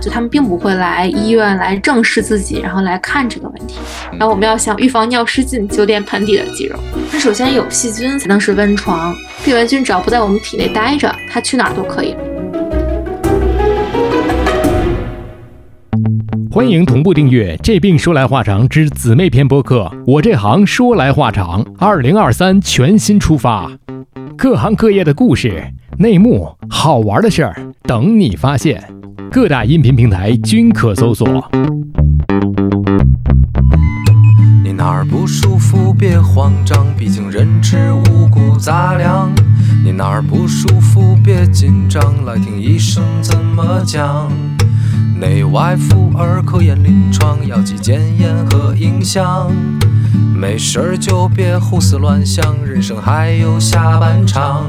就他们并不会来医院来正视自己，然后来看这个问题。然后我们要想预防尿失禁，就练盆底的肌肉。那首先有细菌才能是温床，病原菌只要不在我们体内待着，它去哪儿都可以。欢迎同步订阅《这病说来话长》之姊妹篇播客。我这行说来话长，二零二三全新出发，各行各业的故事、内幕、好玩的事儿等你发现。各大音频平台均可搜索。你哪儿不舒服别慌张，毕竟人吃五谷杂粮。你哪儿不舒服别紧张，来听医生怎么讲。内外妇儿科研临床，药剂检验和影像。没事儿就别胡思乱想，人生还有下半场。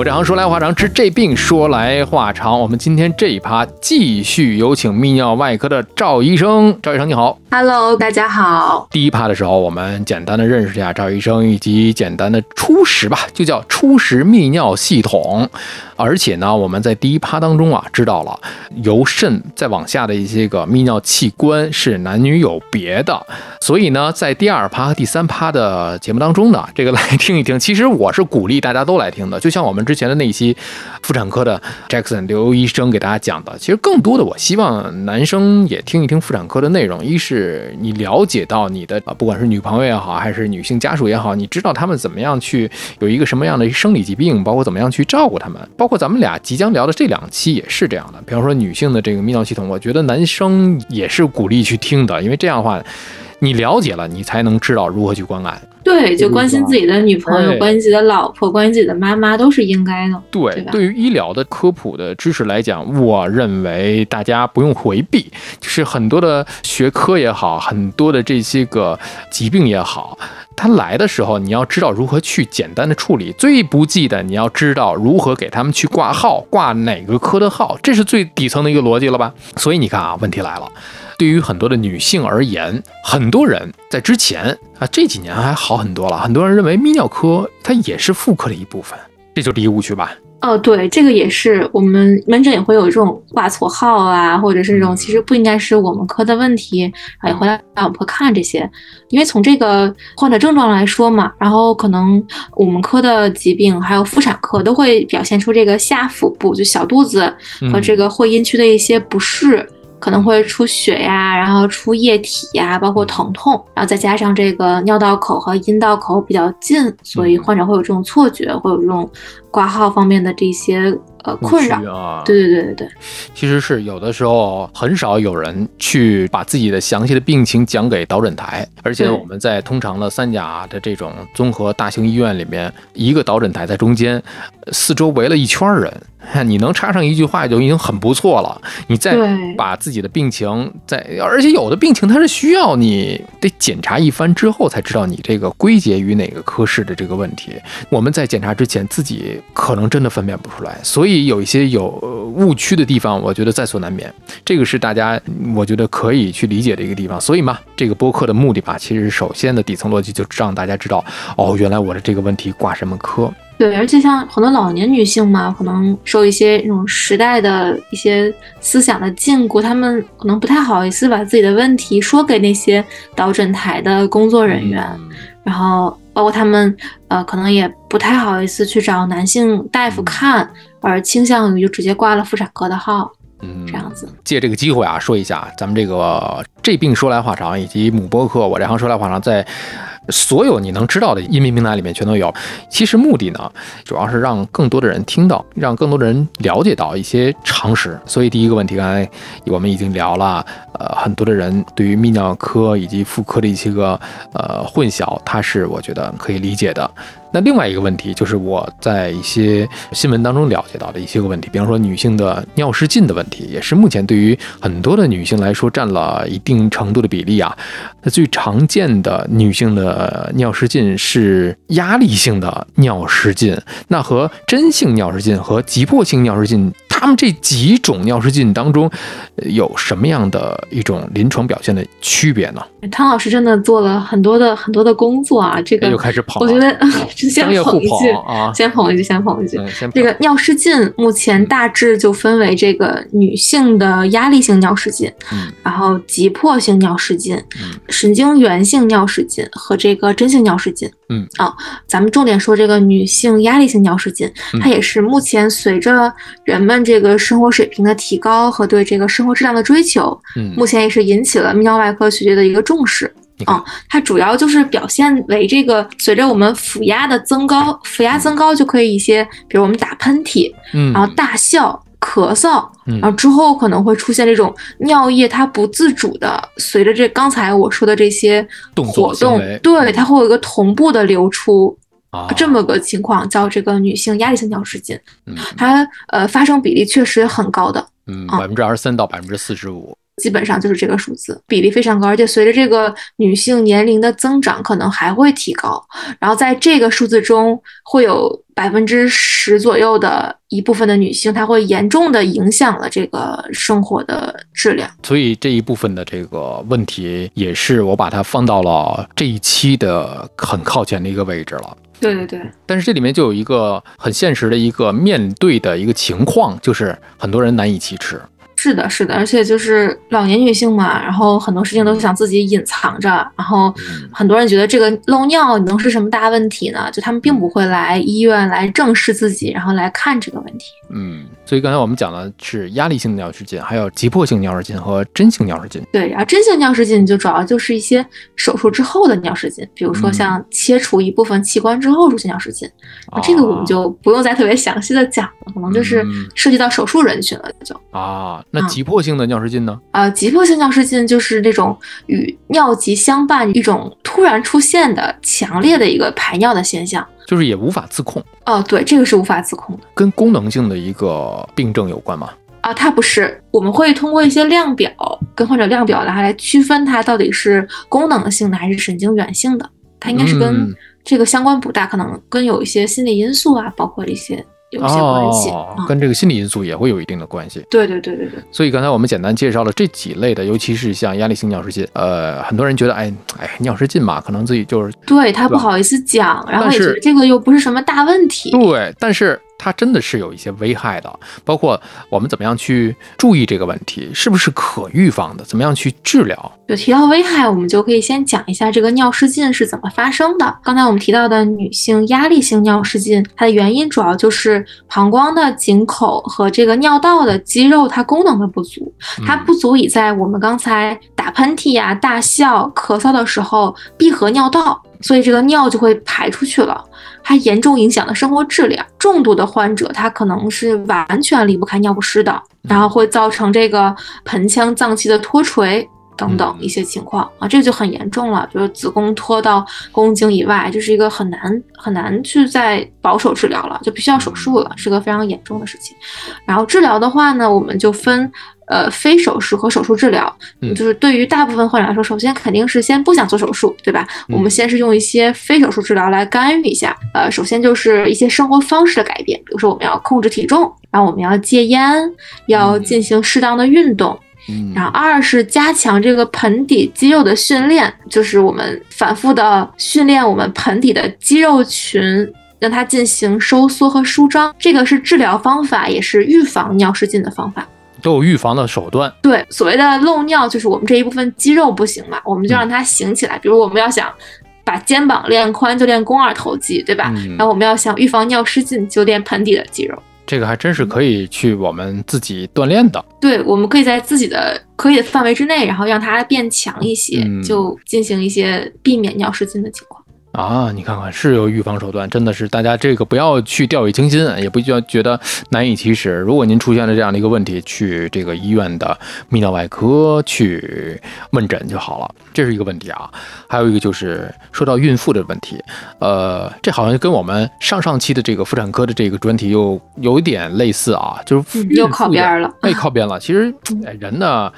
我这行说来话长，治这病说来话长。我们今天这一趴继续有请泌尿外科的赵医生。赵医生你好，Hello，大家好。第一趴的时候，我们简单的认识一下赵医生，以及简单的初识吧，就叫初识泌尿系统。而且呢，我们在第一趴当中啊，知道了由肾再往下的一些个泌尿器官是男女有别的。所以呢，在第二趴和第三趴的节目当中呢，这个来听一听。其实我是鼓励大家都来听的，就像我们之前的那一期妇产科的 Jackson 刘医生给大家讲的。其实更多的，我希望男生也听一听妇产科的内容。一是你了解到你的啊，不管是女朋友也好，还是女性家属也好，你知道他们怎么样去有一个什么样的生理疾病，包括怎么样去照顾他们，包括咱们俩即将聊的这两期也是这样的。比方说女性的这个泌尿系统，我觉得男生也是鼓励去听的，因为这样的话。你了解了，你才能知道如何去关爱。对，就关心自己的女朋友，关心自己的老婆，关心自己的妈妈，都是应该的。对，对于医疗的科普的知识来讲，我认为大家不用回避，就是很多的学科也好，很多的这些个疾病也好，它来的时候，你要知道如何去简单的处理。最不济的，你要知道如何给他们去挂号，挂哪个科的号，这是最底层的一个逻辑了吧？所以你看啊，问题来了。对于很多的女性而言，很多人在之前啊这几年还好很多了。很多人认为泌尿科它也是妇科的一部分，这就是第一误区吧？哦，对，这个也是我们门诊也会有这种挂错号啊，或者是这种其实不应该是我们科的问题，啊也会来我们科看这些。因为从这个患者症状来说嘛，然后可能我们科的疾病还有妇产科都会表现出这个下腹部就小肚子和这个会阴区的一些不适。可能会出血呀，然后出液体呀，包括疼痛，然后再加上这个尿道口和阴道口比较近，所以患者会有这种错觉，会有这种挂号方面的这些。呃，困扰啊，对对对对对，其实是有的时候很少有人去把自己的详细的病情讲给导诊台，而且我们在通常的三甲的这种综合大型医院里面，一个导诊台在中间，四周围了一圈人，你能插上一句话就已经很不错了。你再把自己的病情再，而且有的病情它是需要你得检查一番之后才知道你这个归结于哪个科室的这个问题。我们在检查之前自己可能真的分辨不出来，所以。有一些有误区的地方，我觉得在所难免。这个是大家我觉得可以去理解的一个地方。所以嘛，这个播客的目的吧，其实首先的底层逻辑就让大家知道，哦，原来我的这个问题挂什么科。对，而且像很多老年女性嘛，可能受一些那种时代的一些思想的禁锢，她们可能不太好意思把自己的问题说给那些导诊台的工作人员，然后。包括他们，呃，可能也不太好意思去找男性大夫看，而倾向于就直接挂了妇产科的号，嗯，这样子。借这个机会啊，说一下咱们这个这病说来话长，以及母播客我这行说来话长，在所有你能知道的音频平台里面全都有。其实目的呢，主要是让更多的人听到，让更多的人了解到一些常识。所以第一个问题，刚才我们已经聊了。呃很多的人对于泌尿科以及妇科的一些个呃混淆，它是我觉得可以理解的。那另外一个问题就是我在一些新闻当中了解到的一些个问题，比方说女性的尿失禁的问题，也是目前对于很多的女性来说占了一定程度的比例啊。那最常见的女性的尿失禁是压力性的尿失禁，那和真性尿失禁和急迫性尿失禁，他们这几种尿失禁当中有什么样的一种临床表现的区别呢？汤老师真的做了很多的很多的工作啊，这个又开始跑，我觉得就 先捧一句，先捧一句，先捧一句。嗯，这个尿失禁目前大致就分为这个女性的压力性尿失禁，嗯然后急迫性尿失禁、嗯神经源性尿失禁和这个真性尿失禁。嗯。啊，咱们重点说这个女性压力性尿失禁，嗯。它也是目前随着人们这个生活水平的提高和对这个生活质量的追求，嗯，目前也是引起了泌尿外科学界的一个重视。啊，它主要就是表现为这个随着我们腹压的增高，腹压增高就可以一些，比如我们打喷嚏，嗯，然后大笑、咳嗽，嗯。然后之后可能会出现这种尿液它不自主的随着这刚才我说的这些动活动对，它会有一个同步的流出。啊。这么个情况叫这个女性压力性尿失禁，嗯。它呃发生比例确实很高的，嗯啊。百分之二十三到百分之四十五，基本上就是这个数字，比例非常高，而且随着这个女性年龄的增长，可能还会提高。然后在这个数字中，会有百分之十左右的一部分的女性，她会严重的影响了这个生活的质量。所以这一部分的这个问题也是我把它放到了这一期的很靠前的一个位置了。对对对，但是这里面就有一个很现实的一个面对的一个情况，就是很多人难以启齿。是的，是的，而且就是老年女性嘛，然后很多事情都想自己隐藏着，然后很多人觉得这个漏尿能是什么大问题呢？就他们并不会来医院来正视自己，然后来看这个问题。嗯，所以刚才我们讲的是压力性尿失禁，还有急迫性尿失禁和真性尿失禁。对，然后真性尿失禁就主要就是一些手术之后的尿失禁，比如说嗯像切除一部分器官之后出现尿失禁，啊这个我们就不用再特别详细的讲了，可能就是嗯涉及到手术人群了就。啊，那嗯急迫性的尿失禁呢？呃，急迫性尿失禁就是这种与尿急相伴一种突然出现的强烈的一个排尿的现象。就是也无法自控，哦，对，这个是无法自控的。跟功能性的一个病症有关吗？啊，它不是，我们会通过一些量表跟患者量表来来区分它到底是功能性的还是神经源性的，它应该是跟嗯。这个相关不大，可能跟有一些心理因素啊，包括一些有一些关系跟这个心理因素也会有一定的关系。对对对对对，所以刚才我们简单介绍了这几类的，尤其是像压力性尿失禁，呃，很多人觉得，哎哎，尿失禁嘛，可能自己就是对他不好意思讲，然后觉得这个又不是什么大问题。对，但是它真的是有一些危害的，包括我们怎么样去注意这个问题，是不是可预防的，怎么样去治疗。就提到危害，我们就可以先讲一下这个尿失禁是怎么发生的。刚才我们提到的女性压力性尿失禁，它的原因主要就是膀胱的颈口和这个尿道的肌肉它功能的不足，它嗯不足以在我们刚才打喷嚏呀、大笑、咳嗽的时候闭合尿道，所以这个尿就会排出去了，它严重影响了生活质量。重度的患者他可能是完全离不开尿不湿的，然后会造成这个盆腔脏器的脱垂。等等嗯一些情况啊，这个就很严重了，就是子宫脱到宫颈以外，这是一个很难很难去再保守治疗了，就必须要手术了，是个非常严重的事情。然后治疗的话呢，我们就分呃非手术和手术治疗，嗯就是对于大部分患者来说，首先肯定是先不想做手术，对吧？嗯我们先是用一些非手术治疗来干预一下，呃，首先就是一些生活方式的改变，比如说我们要控制体重，然后我们要戒烟，要嗯进行适当的运动。嗯然后二是加强这个盆底肌肉的训练，就是我们反复的训练我们盆底的肌肉群，让它进行收缩和舒张。这个是治疗方法，也是预防尿失禁的方法。都有预防的手段。对，所谓的漏尿，就是我们这一部分肌肉不行嘛，我们就让它行起来。比如我们要想把肩膀练宽，就练肱二头肌，对吧？嗯然后我们要想预防尿失禁，就练盆底的肌肉。这个还真是可以去我们自己锻炼的。对，我们可以在自己的可以的范围之内，然后让它变强一些，嗯就进行一些避免尿失禁的情况。啊，你看看是有预防手段，真的是大家这个不要去掉以轻心，也不要觉得难以启齿。如果您出现了这样的一个问题，去这个医院的泌尿外科去问诊就好了，这是一个问题啊。还有一个就是说到孕妇的问题，呃，这好像跟我们上上期的这个妇产科的这个专题又有一点类似啊，就是嗯又靠边了 哎，靠边了。其实哎人呢，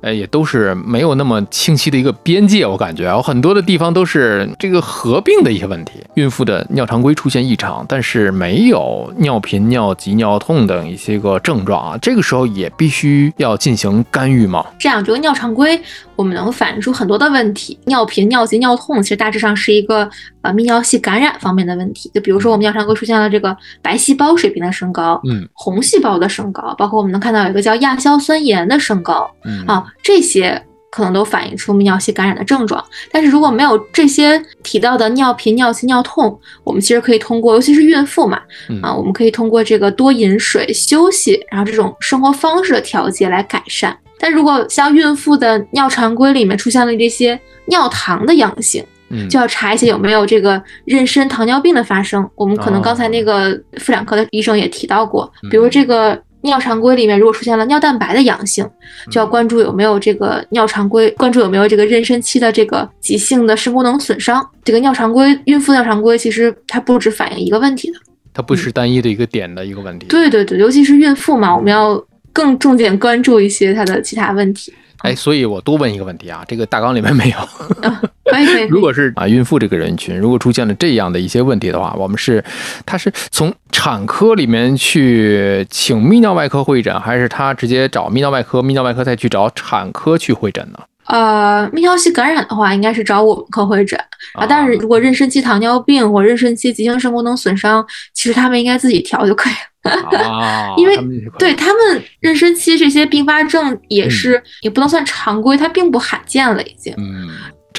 哎也都是没有那么清晰的一个边界，我感觉有很多的地方都是这个合并的一些问题。孕妇的尿常规出现异常，但是没有尿频、尿急、尿痛等一些个症状啊，这个时候也必须要进行干预吗？这样，这个尿常规我们能反映出很多的问题，尿频、尿急、尿痛，其实大致上是一个呃泌尿系感染方面的问题。就比如说我们尿常规出现了这个白细胞水平的升高，嗯红细胞的升高，包括我们能看到有一个叫亚硝酸盐的升高嗯啊，这些可能都反映出泌尿系感染的症状。但是如果没有这些提到的尿频、尿急、尿痛，我们其实可以通过，尤其是孕妇嘛，嗯啊，我们可以通过这个多饮水、休息，然后这种生活方式的调节来改善。但如果像孕妇的尿常规里面出现了这些尿糖的阳性，嗯就要查一些有没有这个妊娠糖尿病的发生。我们可能刚才那个妇产科的医生也提到过，比如这个尿常规里面如果出现了尿蛋白的阳性，就要关注有没有这个尿常规，关注有没有这个妊娠期的这个急性的肾功能损伤。这个尿常规，孕妇尿常规其实它不只反映一个问题的。它不是单一的一个点的一个问题。对对对，尤其是孕妇嘛，我们要更重点关注一些它的其他问题。哎，所以我多问一个问题啊，这个大纲里面没有。如果是啊，孕妇这个人群，如果出现了这样的一些问题的话，我们是，他是从产科里面去请泌尿外科会诊，还是他直接找泌尿外科，泌尿外科再去找产科去会诊呢？呃，泌尿系感染的话，应该是找我们科会诊啊。但是如果妊娠期糖尿病或妊娠期急性肾功能损伤，其实他们应该自己调就可以了。啊，因为对他们妊娠期这些并发症也是、也不能算常规，它并不罕见了，已经。嗯，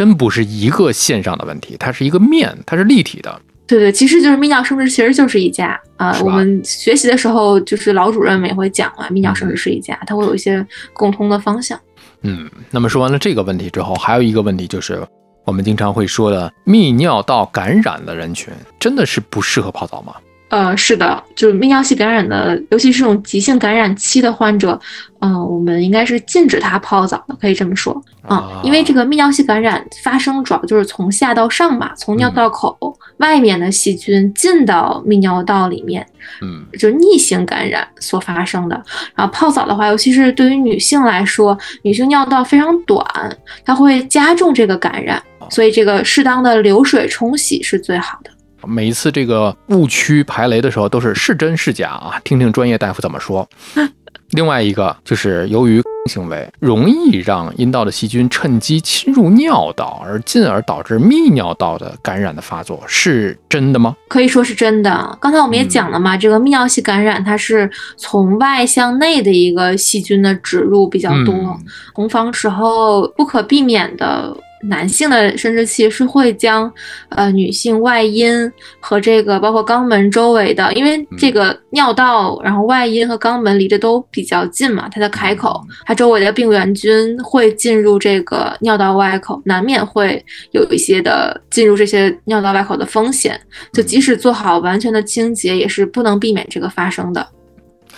真不是一个线上的问题，它是一个面，它是立体的。对对，其实就是泌尿生殖，其实就是一家啊、我们学习的时候，就是老主任们也会讲嘛，泌尿生殖是一家，它会有一些共通的方向。嗯，那么说完了这个问题之后，还有一个问题就是，我们经常会说的泌尿道感染的人群，真的是不适合泡澡吗？呃，是的，就是泌尿系感染的，尤其是这种急性感染期的患者，嗯、我们应该是禁止他泡澡的，可以这么说啊、啊因为这个泌尿系感染发生主要就是从下到上嘛，从尿嗯道口外面的细菌进到泌尿道里面，嗯就是逆行感染所发生的。然后泡澡的话，尤其是对于女性来说，女性尿道非常短，它会加重这个感染，所以这个适当的流水冲洗是最好的。每一次这个误区排雷的时候，都是是真是假啊，听听专业大夫怎么说。另外一个就是由于行为容易让阴道的细菌趁机侵入尿道，而进而导致泌尿道的感染的发作，是真的吗？可以说是真的。刚才我们也讲了嘛，这个泌尿系感染它是从外向内的一个细菌的植入比较多，嗯同房时候不可避免的。男性的生殖器是会将呃女性外阴和这个包括肛门周围的，因为这个尿道，然后外阴和肛门离得都比较近嘛，它的开口，它周围的病原菌会进入这个尿道外口，难免会有一些的进入这些尿道外口的风险。就即使做好完全的清洁，也是不能避免这个发生的。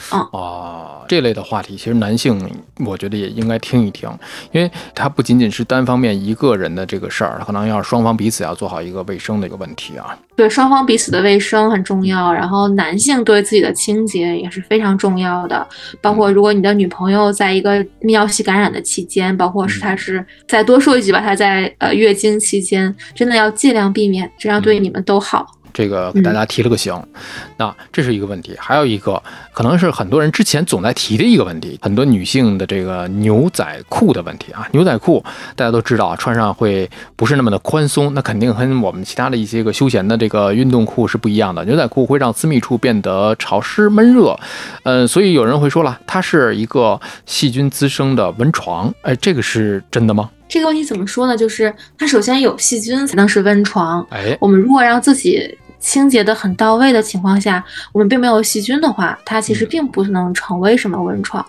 啊，这类的话题，其实男性我觉得也应该听一听，因为它不仅仅是单方面一个人的这个事儿，可能要双方彼此要做好一个卫生的一个问题啊。对双方彼此的卫生很重要，然后男性对自己的清洁也是非常重要的。包括如果你的女朋友在一个泌尿系感染的期间，包括是她是再多说一句吧，她在呃月经期间，真的要尽量避免，这样对你们都好。这个给大家提了个醒，那这是一个问题，还有一个可能是很多人之前总在提的一个问题，很多女性的这个牛仔裤的问题啊。牛仔裤大家都知道啊，穿上会不是那么的宽松，那肯定跟我们其他的一些个休闲的这个运动裤是不一样的。牛仔裤会让私密处变得潮湿闷热，嗯，所以有人会说了，它是一个细菌滋生的温床，哎，这个是真的吗？这个问题怎么说呢？就是它首先有细菌才能是温床。哎，我们如果让自己清洁的很到位的情况下，我们并没有细菌的话，它其实并不能成为什么温床。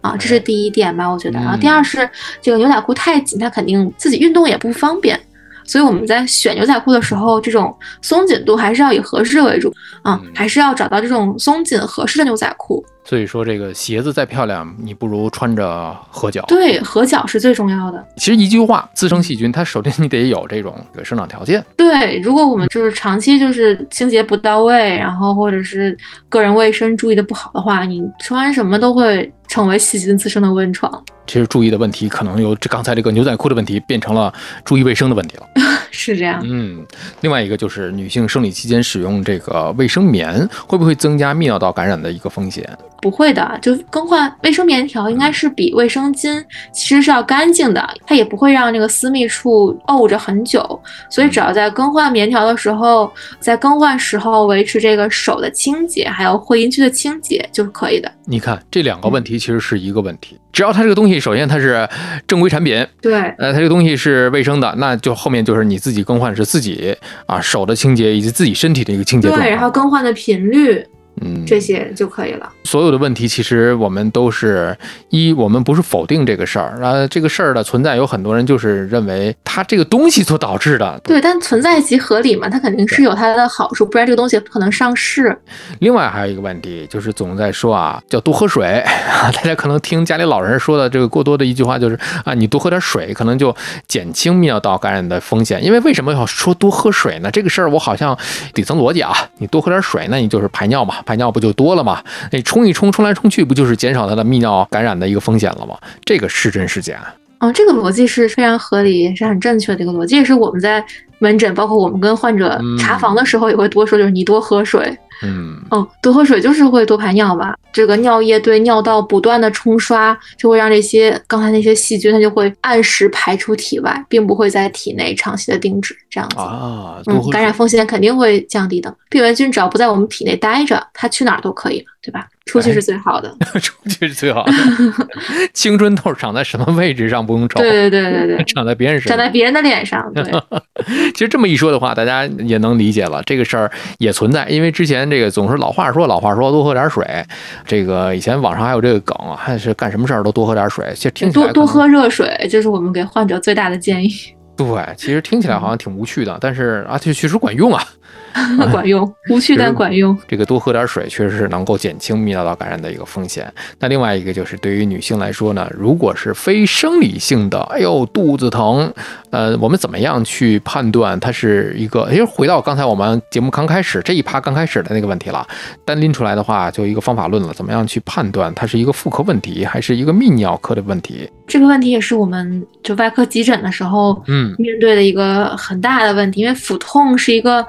啊，这是第一点吧，我觉得。然后第二是这个牛仔裤太紧，它肯定自己运动也不方便所以我们在选牛仔裤的时候，这种松紧度还是要以合适为主啊，嗯还是要找到这种松紧合适的牛仔裤。所以说这个鞋子再漂亮，你不如穿着合脚。对，合脚是最重要的。其实一句话，滋生细菌，它首先你得有这种这个生长条件。对，如果我们就是长期就是清洁不到位，然后或者是个人卫生注意的不好的话，你穿什么都会成为细菌滋生的温床。其实注意的问题可能由这刚才这个牛仔裤的问题变成了注意卫生的问题了。是这样。嗯，另外一个就是女性生理期间使用这个卫生棉，会不会增加泌尿道感染的一个风险？不会的，就更换卫生棉条应该是比卫生巾其实是要干净的，它也不会让那个私密处沤着很久，所以只要在更换棉条的时候，在更换时候维持这个手的清洁，还有会阴区的清洁就是可以的。你看这两个问题其实是一个问题，只要它这个东西首先它是正规产品，对，呃，它这个东西是卫生的，那就后面就是你自己更换是自己啊手的清洁以及自己身体的一个清洁对，然后。更换的频率嗯，这些就可以了。所有的问题，其实我们都是一，我们不是否定这个事儿，啊，这个事儿的存在，有很多人就是认为它这个东西所导致的。对，但存在即合理嘛，它肯定是有它的好处，不然这个东西不可能上市。另外还有一个问题，就是总在说啊，叫多喝水。大家可能听家里老人说的这个过多的一句话，就是啊，你多喝点水，可能就减轻泌尿道感染的风险。因为为什么要说多喝水呢？这个事儿我好像底层逻辑啊，你多喝点水，那你就是排尿嘛，排尿不就多了吗？那冲一冲，冲来冲去，不就是减少它的泌尿感染的一个风险了吗？这个是真是假？嗯，这个逻辑是非常合理，也是很正确的一个逻辑，也是我们在门诊，包括我们跟患者查房的时候也会多说，就是你多喝水。嗯，嗯，多喝水就是会多排尿吧。这个尿液对尿道不断的冲刷，就会让这些刚才那些细菌，它就会按时排出体外，并不会在体内长期的定植，这样子。啊，嗯，感染。风险肯定会降低的。病原菌只要不在我们体内待着，它去哪儿都可以了，对吧？出去哎是最好的。出去是最好的。青春痘长在什么位置上不用愁，对对对对对，长在别人身上。长在别人的脸上，对。其实这么一说的话，大家也能理解了，这个事儿也存在。因为之前这个总是老话说，老话说多喝点水。这个以前网上还有这个梗啊，还是干什么事儿都多喝点水。其实多多喝热水，这是我们给患者最大的建议，对，其实听起来好像挺无趣的，但是啊，这确实管用啊。管用，无趣但管用。这个多喝点水确实是能够减轻泌尿道感染的一个风险。那另外一个就是对于女性来说呢，如果是非生理性的，哎呦肚子疼，呃，我们怎么样去判断它是一个？其实回到刚才我们节目刚开始这一趴刚开始的那个问题了，单拎出来的话就一个方法论了，怎么样去判断它是一个妇科问题还是一个泌尿科的问题？这个问题也是我们就外科急诊的时候嗯面对的一个很大的问题，因为腹痛是一个。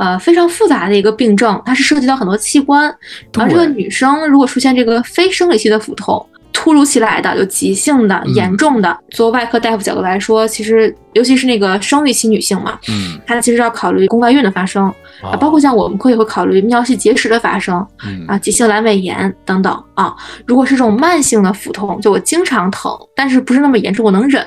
呃，非常复杂的一个病症，它是涉及到很多器官。而这个女生如果出现这个非生理期的腹痛，突如其来的、有急性的、嗯严重的，作为外科大夫角度来说，其实尤其是那个生育期女性嘛，嗯她其实要考虑宫外孕的发生啊，包括像我们科也会考虑泌尿系结石的发生嗯啊，急性阑尾炎等等啊。如果是这种慢性的腹痛，就我经常疼，但是不是那么严重，我能忍，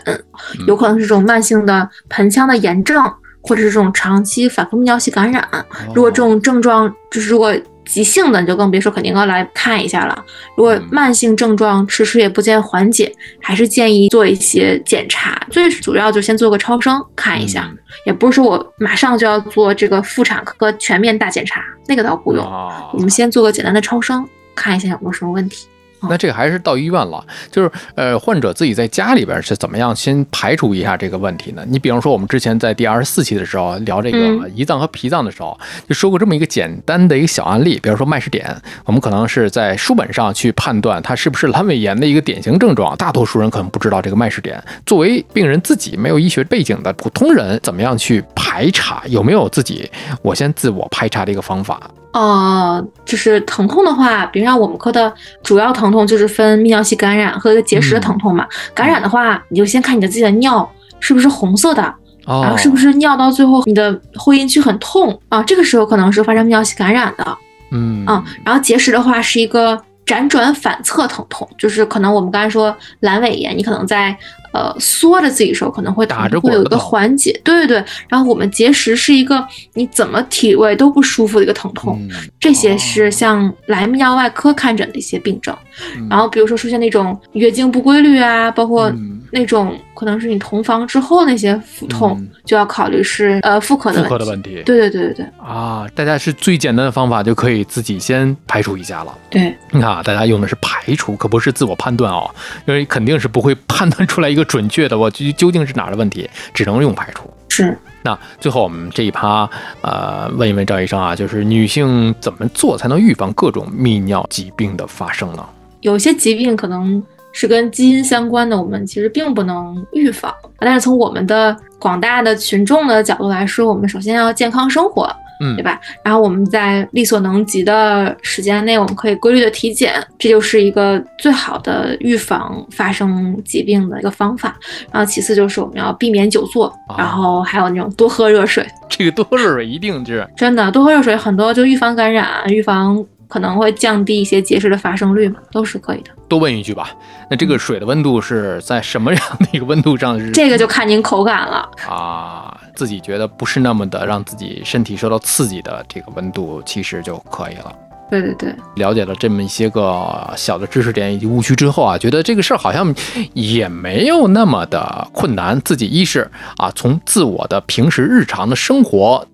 有可能是这种慢性的盆腔的炎症，或者是这种长期反复泌尿系感染。如果这种症状就是如果急性的，你就更别说，肯定要来看一下了。如果嗯慢性症状迟迟也不见缓解，还是建议做一些检查。最主要就先做个超声看一下，嗯也不是说我马上就要做这个妇产科全面大检查，那个倒不用。啊我们先做个简单的超声，看一下有没有什么问题。那这个还是到医院了，就是呃，患者自己在家里边是怎么样先排除一下这个问题呢？你比方说，我们之前在第二十四期的时候聊这个嗯胰脏和脾脏的时候，就说过这么一个简单的一个小案例，比方说麦氏点，我们可能是在书本上去判断它是不是阑尾炎的一个典型症状，大多数人可能不知道这个麦氏点。作为病人自己没有医学背景的普通人，怎么样去排查？有没有自己我先自我排查的一个方法？呃，就是疼痛的话，比如像我们科的主要疼痛就是分泌尿系感染和一个结石的疼痛嘛。感染的话，你就先看你的自己的尿是不是红色的，哦，然后是不是尿到最后你的会阴区很痛啊？这个时候可能是发生泌尿系感染的嗯啊。然后结石的话是一个辗转反侧疼痛，就是可能我们刚才说阑尾炎，你可能在呃缩着自己的时候可能会疼打着会有一个缓解，对对对。然后我们结石是一个你怎么体位都不舒服的一个疼痛。嗯这些是像来泌尿外科看诊的一些病症，嗯然后比如说出现那种月经不规律啊，包括嗯那种可能是你同房之后那些腹痛，嗯就要考虑是呃妇科的妇科的。问题。对对对对对啊，大家是最简单的方法就可以自己先排除一下了。对，你看啊，大家用的是排除，可不是自我判断哦，因为肯定是不会 判断出来一个准确的，我究究竟是哪儿的问题，只能用排除。是那最后我们这一趴，呃，问一问赵医生啊，就是女性怎么做才能预防各种泌尿疾病的发生呢？有些疾病可能是跟基因相关的，我们其实并不能预防。但是从我们的广大的群众的角度来说，我们首先要健康生活，嗯对吧？然后我们在力所能及的时间内，我们可以规律的体检，这就是一个最好的预防发生疾病的一个方法。然后其次就是我们要避免久坐，啊然后还有那种多喝热水，这个多喝热水一定是真的多喝热水很多就预防感染，预防可能会降低一些结石的发生率嘛，都是可以的。多问一句吧，那这个水的温度是在什么样的一个温度上是？这个就看您口感了。啊，自己觉得不是那么的让自己身体受到刺激的这个温度，其实就可以了。对对对，了解了这么一些个小的知识点以及误区之后啊，觉得这个事儿好像也没有那么的困难。自己一是啊，从自我的平时日常的生活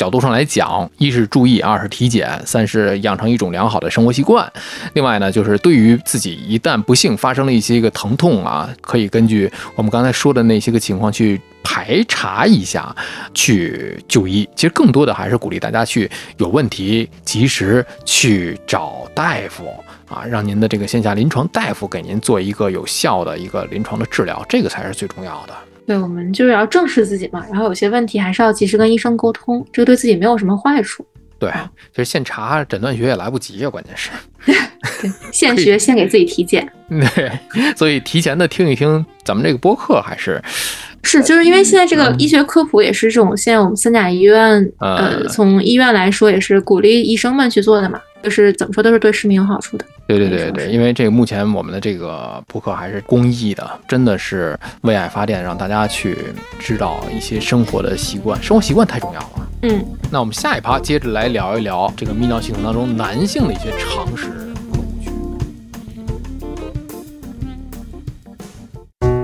角度上来讲，一是注意，二是体检，三是养成一种良好的生活习惯。另外呢，就是对于自己一旦不幸发生了一些个疼痛啊，可以根据我们刚才说的那些个情况去排查一下，去就医。其实更多的还是鼓励大家去有问题及时去找大夫啊，让您的这个线下临床大夫给您做一个有效的一个临床的治疗，这个才是最重要的。对，我们就是要正视自己嘛，然后有些问题还是要及时跟医生沟通，这个对自己没有什么坏处。对，就是现查诊断学也来不及啊，关键是。对，现学现给自己体检。对，所以提前的听一听咱们这个播客还是是，就是因为现在这个医学科普也是这种，现在我们三甲医院，嗯呃，从医院来说也是鼓励医生们去做的嘛，就是怎么说都是对市民有好处的。对对对对，因为这个目前我们的这个播客还是公益的，真的是为爱发电，让大家去知道一些生活的习惯，生活习惯太重要了。嗯，那我们下一趴接着来聊一聊这个泌尿系统当中男性的一些常识